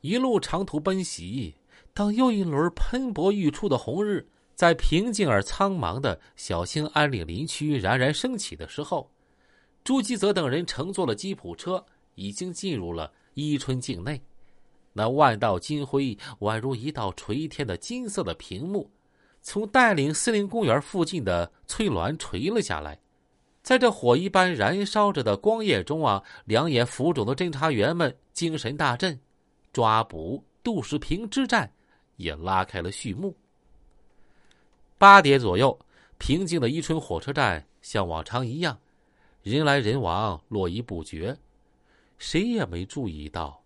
一路长途奔袭，当又一轮喷薄欲出的红日在平静而苍茫的小兴安岭林区冉冉升起的时候，朱基泽等人乘坐了吉普车，已经进入了伊春境内。那万道金辉宛如一道垂天的金色的屏幕，从带领森林公园附近的翠峦垂了下来。在这火一般燃烧着的光焰中啊，两眼浮肿的侦查员们精神大振。抓捕杜世平之战也拉开了序幕。八点左右，平静的伊春火车站像往常一样，人来人往，络绎不绝。谁也没注意到，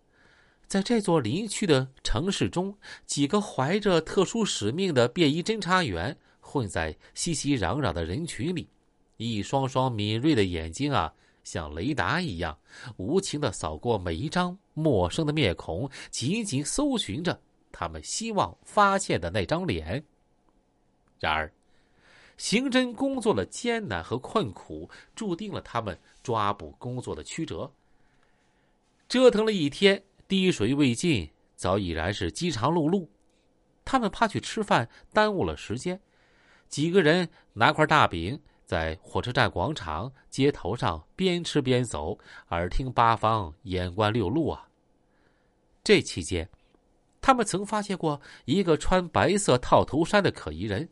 在这座林区的城市中，几个怀着特殊使命的便衣侦查员混在熙熙攘攘的人群里，一双双敏锐的眼睛啊！像雷达一样，无情的扫过每一张陌生的面孔，紧紧搜寻着他们希望发现的那张脸。然而，刑侦工作的艰难和困苦，注定了他们抓捕工作的曲折。折腾了一天，滴水未进，早已然是饥肠辘辘。他们怕去吃饭耽误了时间，几个人拿块大饼。在火车站广场、街头上边吃边走，耳听八方，眼观六路啊。这期间，他们曾发现过一个穿白色套头衫的可疑人，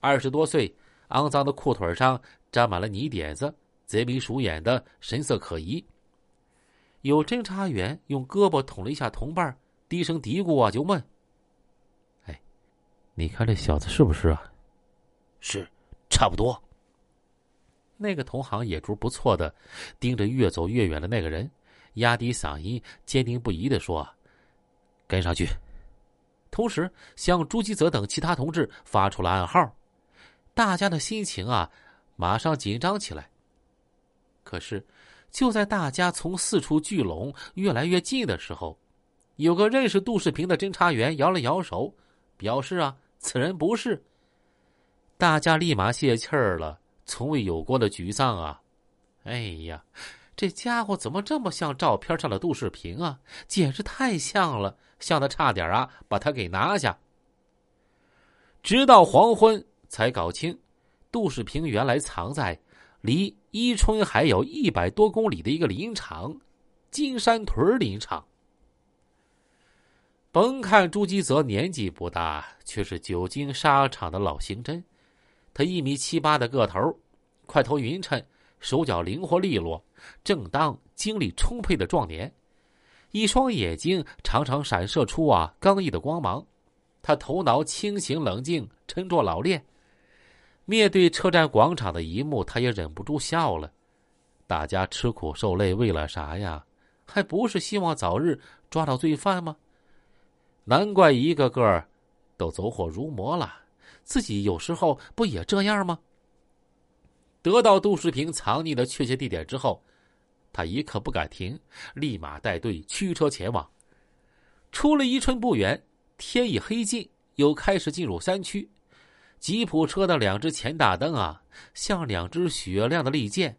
二十多岁，肮脏的裤腿上沾满了泥点子，贼眉鼠眼的神色可疑。有侦查员用胳膊捅了一下同伴，低声嘀咕啊，就问：“哎，你看这小子是不是啊？”“是，差不多。”那个同行野猪不错的，盯着越走越远的那个人，压低嗓音，坚定不移的说：“跟上去。”同时向朱基泽等其他同志发出了暗号。大家的心情啊，马上紧张起来。可是，就在大家从四处聚拢越来越近的时候，有个认识杜世平的侦查员摇了摇手，表示啊，此人不是。大家立马泄气儿了。从未有过的沮丧啊！哎呀，这家伙怎么这么像照片上的杜世平啊？简直太像了，像的差点啊把他给拿下。直到黄昏才搞清，杜世平原来藏在离伊春还有一百多公里的一个林场——金山屯林场。甭看朱基泽年纪不大，却是久经沙场的老刑侦。他一米七八的个头，块头匀称，手脚灵活利落，正当精力充沛的壮年。一双眼睛常常闪射出啊刚毅的光芒。他头脑清醒冷静，沉着老练。面对车站广场的一幕，他也忍不住笑了。大家吃苦受累为了啥呀？还不是希望早日抓到罪犯吗？难怪一个个都走火入魔了。自己有时候不也这样吗？得到杜世平藏匿的确切地点之后，他一刻不敢停，立马带队驱车前往。出了宜春不远，天已黑尽，又开始进入山区。吉普车的两只前大灯啊，像两只雪亮的利剑，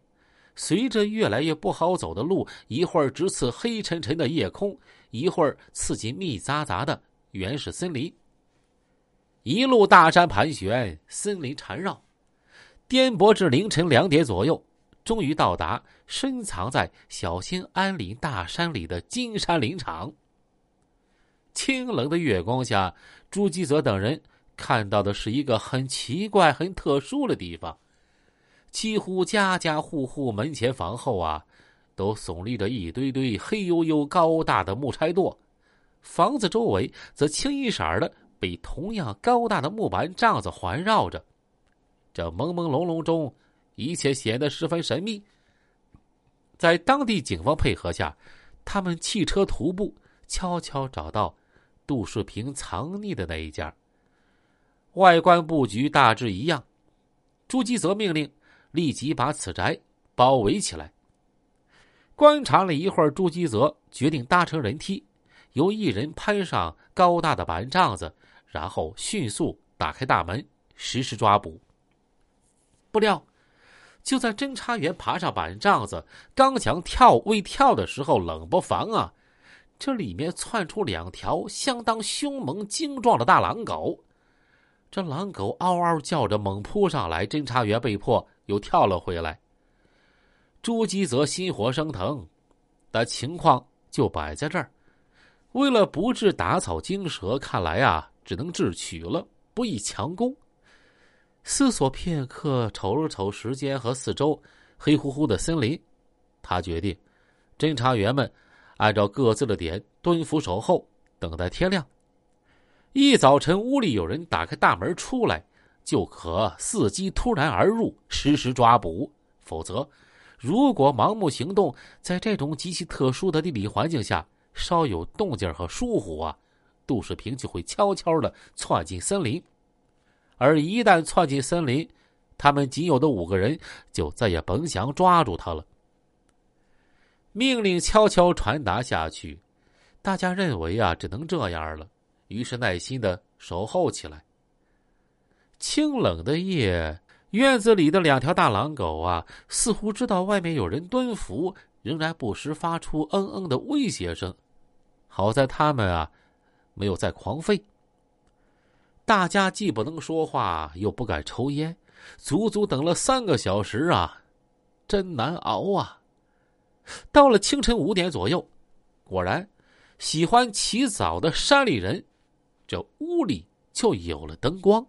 随着越来越不好走的路，一会儿直刺黑沉沉的夜空，一会儿刺进密匝匝的原始森林。一路大山盘旋，森林缠绕，颠簸至凌晨两点左右，终于到达深藏在小兴安岭大山里的金山林场。清冷的月光下，朱基泽等人看到的是一个很奇怪、很特殊的地方。几乎家家户户门前房后啊，都耸立着一堆堆黑黝黝、高大的木柴垛，房子周围则清一色的。被同样高大的木板帐子环绕着，这朦朦胧胧中，一切显得十分神秘。在当地警方配合下，他们弃车徒步，悄悄找到杜世平藏匿的那一家。外观布局大致一样，朱基泽命令立即把此宅包围起来。观察了一会儿，朱基泽决定搭乘人梯，由一人攀上高大的板帐子。然后迅速打开大门，实施抓捕。不料，就在侦查员爬上板帐子，刚想跳未跳的时候，冷不防啊，这里面窜出两条相当凶猛精壮的大狼狗。这狼狗嗷嗷叫着，猛扑上来，侦查员被迫又跳了回来。朱基则心火升腾，但情况就摆在这儿。为了不致打草惊蛇，看来啊，只能智取了，不宜强攻。思索片刻，瞅了瞅时间和四周黑乎乎的森林，他决定，侦查员们按照各自的点蹲伏守候，等待天亮。一早晨，屋里有人打开大门出来，就可伺机突然而入，实时抓捕；否则，如果盲目行动，在这种极其特殊的地理环境下，稍有动静和疏忽啊，杜世平就会悄悄的窜进森林。而一旦窜进森林，他们仅有的五个人就再也甭想抓住他了。命令悄悄传达下去，大家认为啊，只能这样了。于是耐心的守候起来。清冷的夜，院子里的两条大狼狗啊，似乎知道外面有人蹲伏，仍然不时发出嗯嗯的威胁声。好在他们啊，没有再狂吠。大家既不能说话，又不敢抽烟，足足等了三个小时啊，真难熬啊！到了清晨五点左右，果然，喜欢起早的山里人。这屋里就有了灯光。